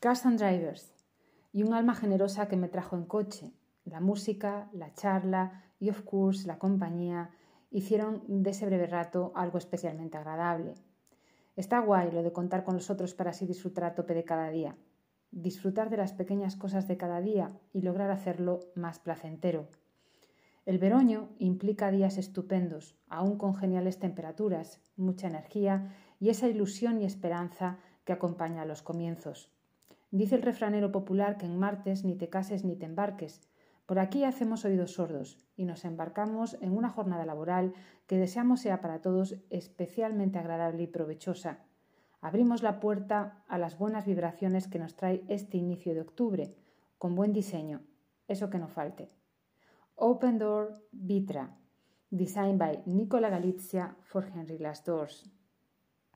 Cars and Drivers y un alma generosa que me trajo en coche. La música, la charla y, of course, la compañía hicieron de ese breve rato algo especialmente agradable. Está guay lo de contar con los otros para así disfrutar a tope de cada día. Disfrutar de las pequeñas cosas de cada día y lograr hacerlo más placentero. El veroño implica días estupendos, aún con geniales temperaturas, mucha energía y esa ilusión y esperanza que acompaña a los comienzos. Dice el refranero popular que en martes ni te cases ni te embarques. Por aquí hacemos oídos sordos y nos embarcamos en una jornada laboral que deseamos sea para todos especialmente agradable y provechosa. Abrimos la puerta a las buenas vibraciones que nos trae este inicio de octubre, con buen diseño, eso que no falte. Open Door Vitra, designed by Nicola Galizia for Henry Glass Doors.